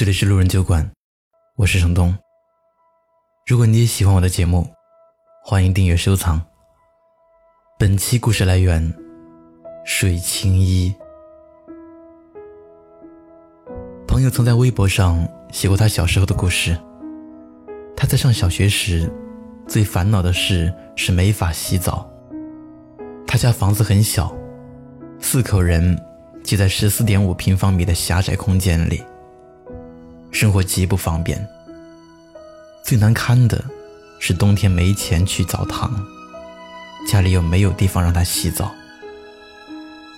这里是路人酒馆，我是程东。如果你也喜欢我的节目，欢迎订阅收藏。本期故事来源：水清一。朋友曾在微博上写过他小时候的故事。他在上小学时，最烦恼的事是没法洗澡。他家房子很小，四口人挤在十四点五平方米的狭窄空间里。生活极不方便。最难堪的是冬天没钱去澡堂，家里又没有地方让他洗澡。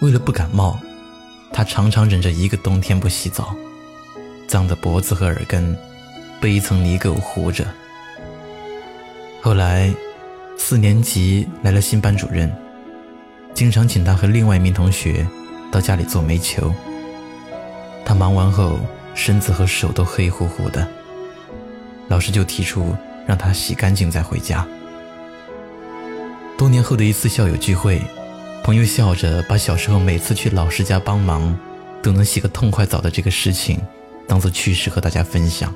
为了不感冒，他常常忍着一个冬天不洗澡，脏的脖子和耳根被一层泥垢糊着。后来，四年级来了新班主任，经常请他和另外一名同学到家里做煤球。他忙完后。身子和手都黑乎乎的，老师就提出让他洗干净再回家。多年后的一次校友聚会，朋友笑着把小时候每次去老师家帮忙都能洗个痛快澡的这个事情当做趣事和大家分享。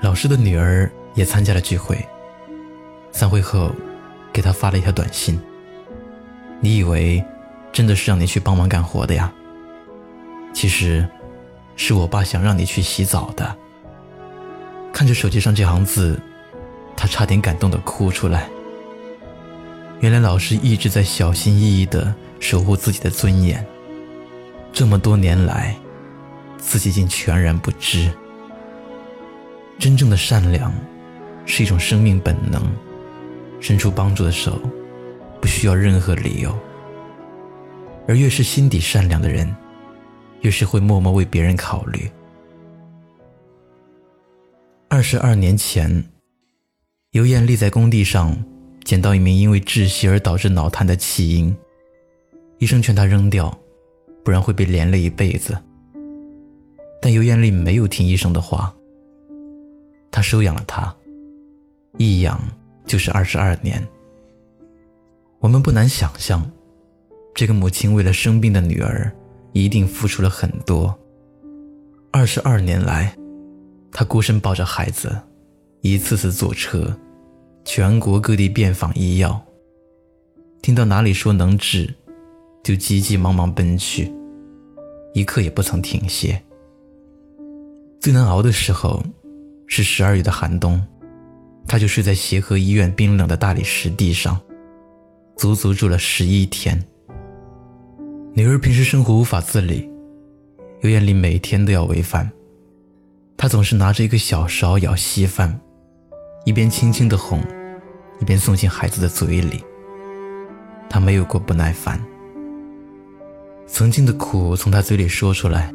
老师的女儿也参加了聚会，散会后给他发了一条短信：“你以为真的是让你去帮忙干活的呀？其实……”是我爸想让你去洗澡的。看着手机上这行字，他差点感动的哭出来。原来老师一直在小心翼翼的守护自己的尊严，这么多年来，自己竟全然不知。真正的善良，是一种生命本能，伸出帮助的手，不需要任何理由。而越是心底善良的人。越是会默默为别人考虑。二十二年前，尤艳丽在工地上捡到一名因为窒息而导致脑瘫的弃婴，医生劝她扔掉，不然会被连累一辈子。但尤艳丽没有听医生的话，她收养了他，一养就是二十二年。我们不难想象，这个母亲为了生病的女儿。一定付出了很多。二十二年来，他孤身抱着孩子，一次次坐车，全国各地遍访医药。听到哪里说能治，就急急忙忙奔去，一刻也不曾停歇。最难熬的时候，是十二月的寒冬，他就睡在协和医院冰冷的大理石地上，足足住了十一天。女儿平时生活无法自理，尤艳丽每天都要喂饭。她总是拿着一个小勺舀稀饭，一边轻轻的哄，一边送进孩子的嘴里。她没有过不耐烦。曾经的苦从她嘴里说出来，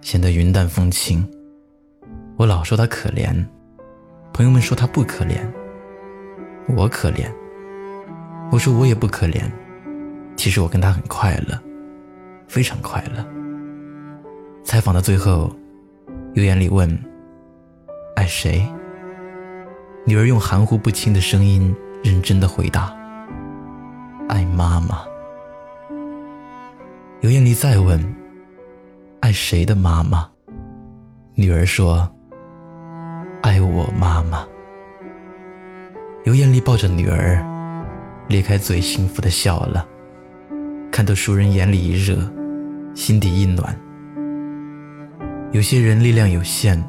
显得云淡风轻。我老说她可怜，朋友们说她不可怜。我可怜，我说我也不可怜。其实我跟她很快乐。非常快乐。采访的最后，尤艳丽问：“爱谁？”女儿用含糊不清的声音认真的回答：“爱妈妈。”尤艳丽再问：“爱谁的妈妈？”女儿说：“爱我妈妈。”尤艳丽抱着女儿，咧开嘴，幸福的笑了。看到熟人眼里一热，心底一暖。有些人力量有限，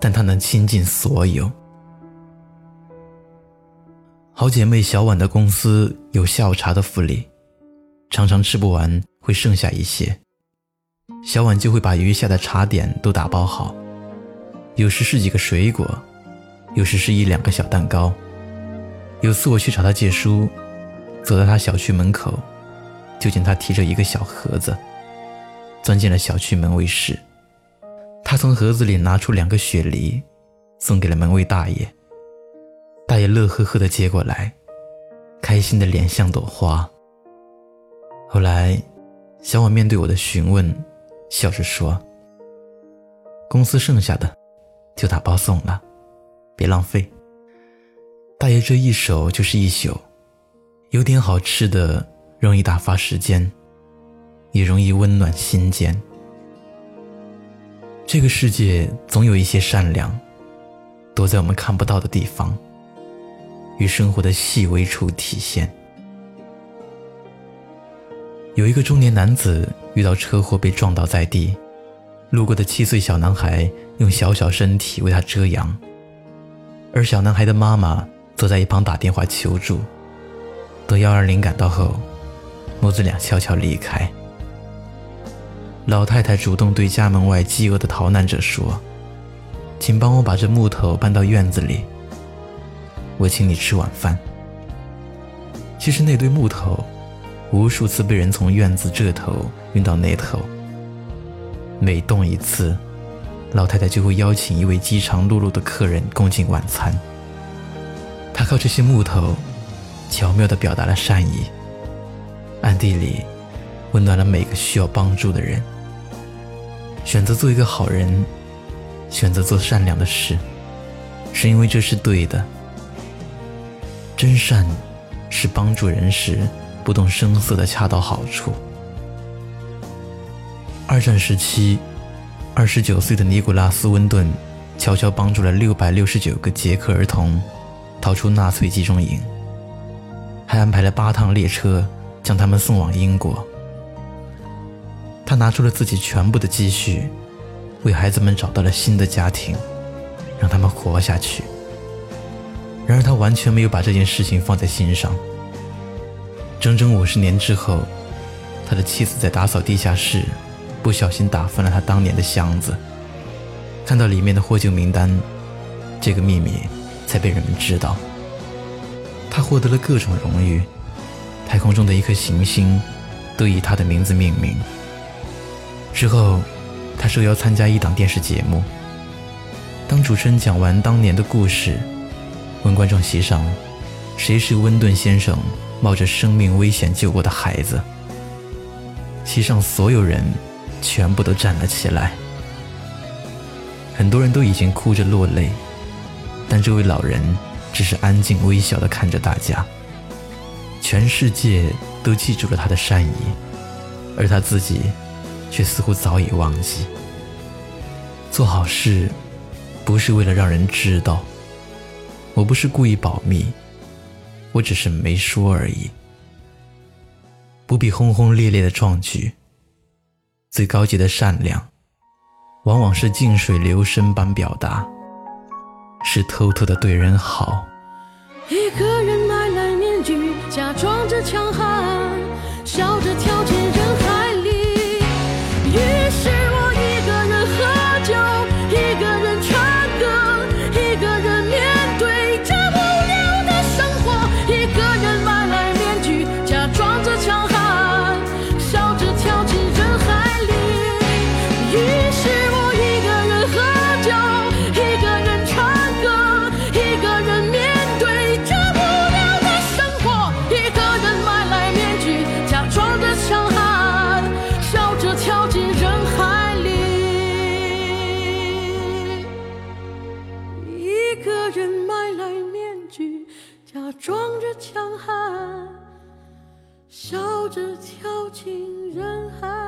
但他能倾尽所有。好姐妹小婉的公司有下午茶的福利，常常吃不完会剩下一些，小婉就会把余下的茶点都打包好，有时是几个水果，有时是一两个小蛋糕。有次我去找她借书，走到她小区门口。就见他提着一个小盒子，钻进了小区门卫室。他从盒子里拿出两个雪梨，送给了门卫大爷。大爷乐呵呵地接过来，开心的脸像朵花。后来，小婉面对我的询问，笑着说：“公司剩下的，就打包送了，别浪费。”大爷这一守就是一宿，有点好吃的。容易打发时间，也容易温暖心间。这个世界总有一些善良，躲在我们看不到的地方，于生活的细微处体现。有一个中年男子遇到车祸被撞倒在地，路过的七岁小男孩用小小身体为他遮阳，而小男孩的妈妈坐在一旁打电话求助。等幺二零赶到后，母子俩悄悄离开。老太太主动对家门外饥饿的逃难者说：“请帮我把这木头搬到院子里，我请你吃晚饭。”其实那堆木头。无数次被人从院子这头运到那头，每动一次，老太太就会邀请一位饥肠辘辘的客人共进晚餐。她靠这些木头，巧妙地表达了善意，暗地里温暖了每个需要帮助的人。选择做一个好人，选择做善良的事，是因为这是对的。真善，是帮助人时。不动声色的恰到好处。二战时期，二十九岁的尼古拉斯·温顿悄悄帮助了六百六十九个捷克儿童逃出纳粹集中营，还安排了八趟列车将他们送往英国。他拿出了自己全部的积蓄，为孩子们找到了新的家庭，让他们活下去。然而，他完全没有把这件事情放在心上。整整五十年之后，他的妻子在打扫地下室，不小心打翻了他当年的箱子。看到里面的获救名单，这个秘密才被人们知道。他获得了各种荣誉，太空中的一颗行星都以他的名字命名。之后，他受邀参加一档电视节目。当主持人讲完当年的故事，问观众席上谁是温顿先生。冒着生命危险救过的孩子，席上所有人全部都站了起来。很多人都已经哭着落泪，但这位老人只是安静微笑地看着大家。全世界都记住了他的善意，而他自己却似乎早已忘记。做好事不是为了让人知道，我不是故意保密。我只是没说而已，不必轰轰烈烈的壮举。最高级的善良，往往是静水流深般表达，是偷偷的对人好。一个人，假装假装着强悍，笑着跳进人海。